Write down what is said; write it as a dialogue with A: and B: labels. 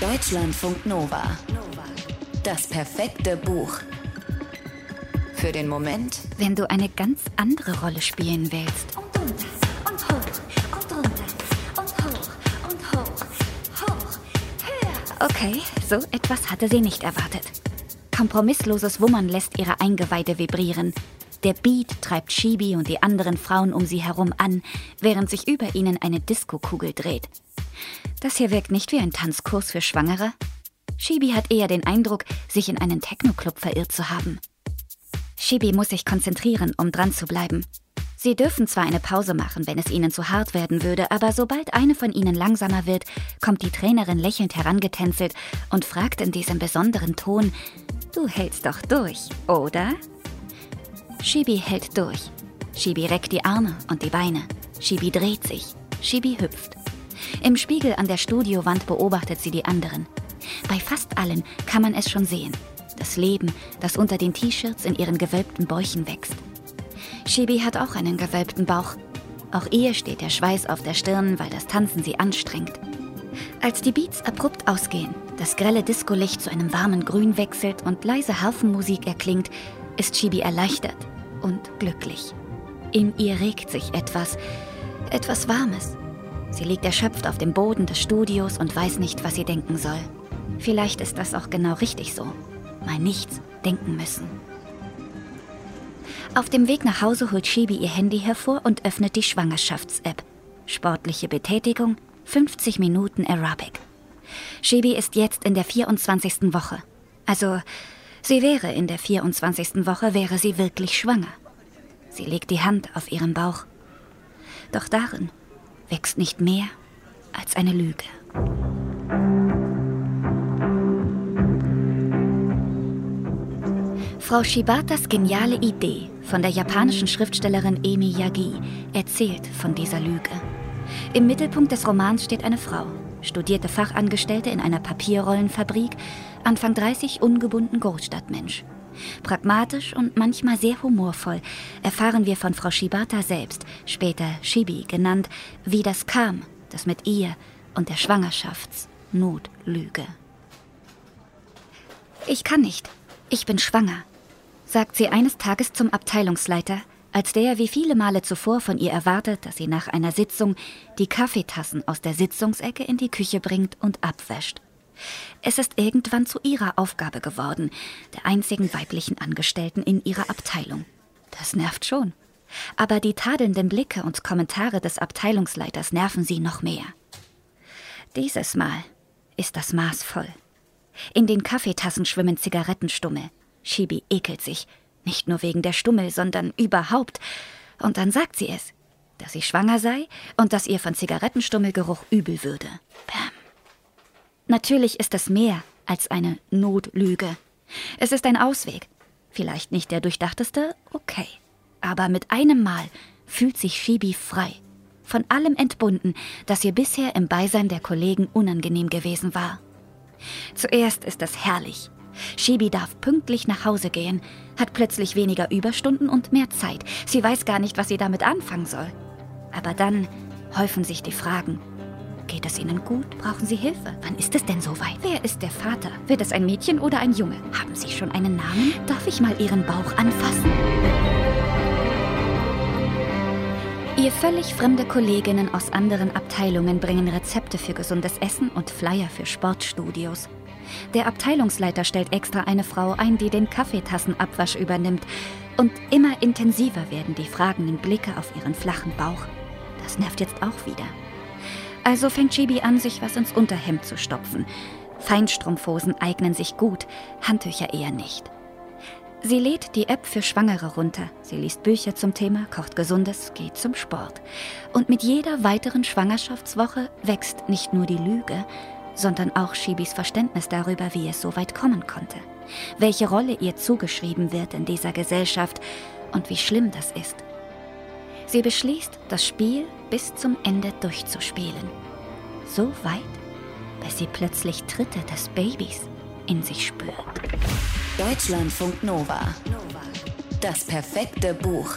A: Deutschlandfunk Nova. Das perfekte Buch. Für den Moment,
B: wenn du eine ganz andere Rolle spielen willst.
C: Und runter und hoch und runter und hoch und hoch, hoch, höher.
B: Okay, so etwas hatte sie nicht erwartet. Kompromissloses Wummern lässt ihre Eingeweide vibrieren. Der Beat treibt Shibi und die anderen Frauen um sie herum an, während sich über ihnen eine Diskokugel dreht. Das hier wirkt nicht wie ein Tanzkurs für Schwangere. Shibi hat eher den Eindruck, sich in einen Techno-Club verirrt zu haben. Shibi muss sich konzentrieren, um dran zu bleiben. Sie dürfen zwar eine Pause machen, wenn es ihnen zu hart werden würde, aber sobald eine von ihnen langsamer wird, kommt die Trainerin lächelnd herangetänzelt und fragt in diesem besonderen Ton, Du hältst doch durch, oder? Shibi hält durch. Shibi reckt die Arme und die Beine. Shibi dreht sich. Shibi hüpft. Im Spiegel an der Studiowand beobachtet sie die anderen. Bei fast allen kann man es schon sehen. Das Leben, das unter den T-Shirts in ihren gewölbten Bäuchen wächst. Shibi hat auch einen gewölbten Bauch. Auch ihr steht der Schweiß auf der Stirn, weil das Tanzen sie anstrengt. Als die Beats abrupt ausgehen, das grelle Discolicht zu einem warmen Grün wechselt und leise Harfenmusik erklingt, ist Shibi erleichtert und glücklich. In ihr regt sich etwas, etwas Warmes. Sie liegt erschöpft auf dem Boden des Studios und weiß nicht, was sie denken soll. Vielleicht ist das auch genau richtig so. Mal nichts denken müssen. Auf dem Weg nach Hause holt Shibi ihr Handy hervor und öffnet die Schwangerschafts-App. Sportliche Betätigung, 50 Minuten Aerobic. Shibi ist jetzt in der 24. Woche. Also, sie wäre in der 24. Woche, wäre sie wirklich schwanger. Sie legt die Hand auf ihren Bauch. Doch darin wächst nicht mehr als eine Lüge. Frau Shibatas geniale Idee von der japanischen Schriftstellerin Emi Yagi erzählt von dieser Lüge. Im Mittelpunkt des Romans steht eine Frau, studierte Fachangestellte in einer Papierrollenfabrik, Anfang 30 ungebunden Großstadtmensch. Pragmatisch und manchmal sehr humorvoll erfahren wir von Frau Shibata selbst, später Shibi genannt, wie das kam, das mit ihr und der Schwangerschaftsnotlüge. Ich kann nicht. Ich bin schwanger, sagt sie eines Tages zum Abteilungsleiter, als der wie viele Male zuvor von ihr erwartet, dass sie nach einer Sitzung die Kaffeetassen aus der Sitzungsecke in die Küche bringt und abwäscht. Es ist irgendwann zu ihrer Aufgabe geworden, der einzigen weiblichen Angestellten in ihrer Abteilung. Das nervt schon. Aber die tadelnden Blicke und Kommentare des Abteilungsleiters nerven sie noch mehr. Dieses Mal ist das Maß voll. In den Kaffeetassen schwimmen Zigarettenstummel. Shibi ekelt sich, nicht nur wegen der Stummel, sondern überhaupt. Und dann sagt sie es, dass sie schwanger sei und dass ihr von Zigarettenstummelgeruch übel würde. Bam. Natürlich ist es mehr als eine Notlüge. Es ist ein Ausweg. Vielleicht nicht der durchdachteste, okay. Aber mit einem Mal fühlt sich Shibi frei. Von allem entbunden, das ihr bisher im Beisein der Kollegen unangenehm gewesen war. Zuerst ist es herrlich, Shibi darf pünktlich nach Hause gehen, hat plötzlich weniger Überstunden und mehr Zeit. Sie weiß gar nicht, was sie damit anfangen soll. Aber dann häufen sich die Fragen. Geht es Ihnen gut? Brauchen Sie Hilfe? Wann ist es denn soweit? Wer ist der Vater? Wird es ein Mädchen oder ein Junge? Haben Sie schon einen Namen? Darf ich mal Ihren Bauch anfassen? Ihr völlig fremde Kolleginnen aus anderen Abteilungen bringen Rezepte für gesundes Essen und Flyer für Sportstudios. Der Abteilungsleiter stellt extra eine Frau ein, die den Kaffeetassenabwasch übernimmt. Und immer intensiver werden die fragenden Blicke auf ihren flachen Bauch. Das nervt jetzt auch wieder. Also fängt Chibi an, sich was ins Unterhemd zu stopfen. Feinstrumpfhosen eignen sich gut, Handtücher eher nicht. Sie lädt die App für Schwangere runter. Sie liest Bücher zum Thema, kocht Gesundes, geht zum Sport. Und mit jeder weiteren Schwangerschaftswoche wächst nicht nur die Lüge, sondern auch Shibis Verständnis darüber, wie es so weit kommen konnte, welche Rolle ihr zugeschrieben wird in dieser Gesellschaft und wie schlimm das ist. Sie beschließt, das Spiel bis zum Ende durchzuspielen. So weit, bis sie plötzlich Tritte des Babys in sich spürt.
A: Deutschlandfunk Nova. Das perfekte Buch.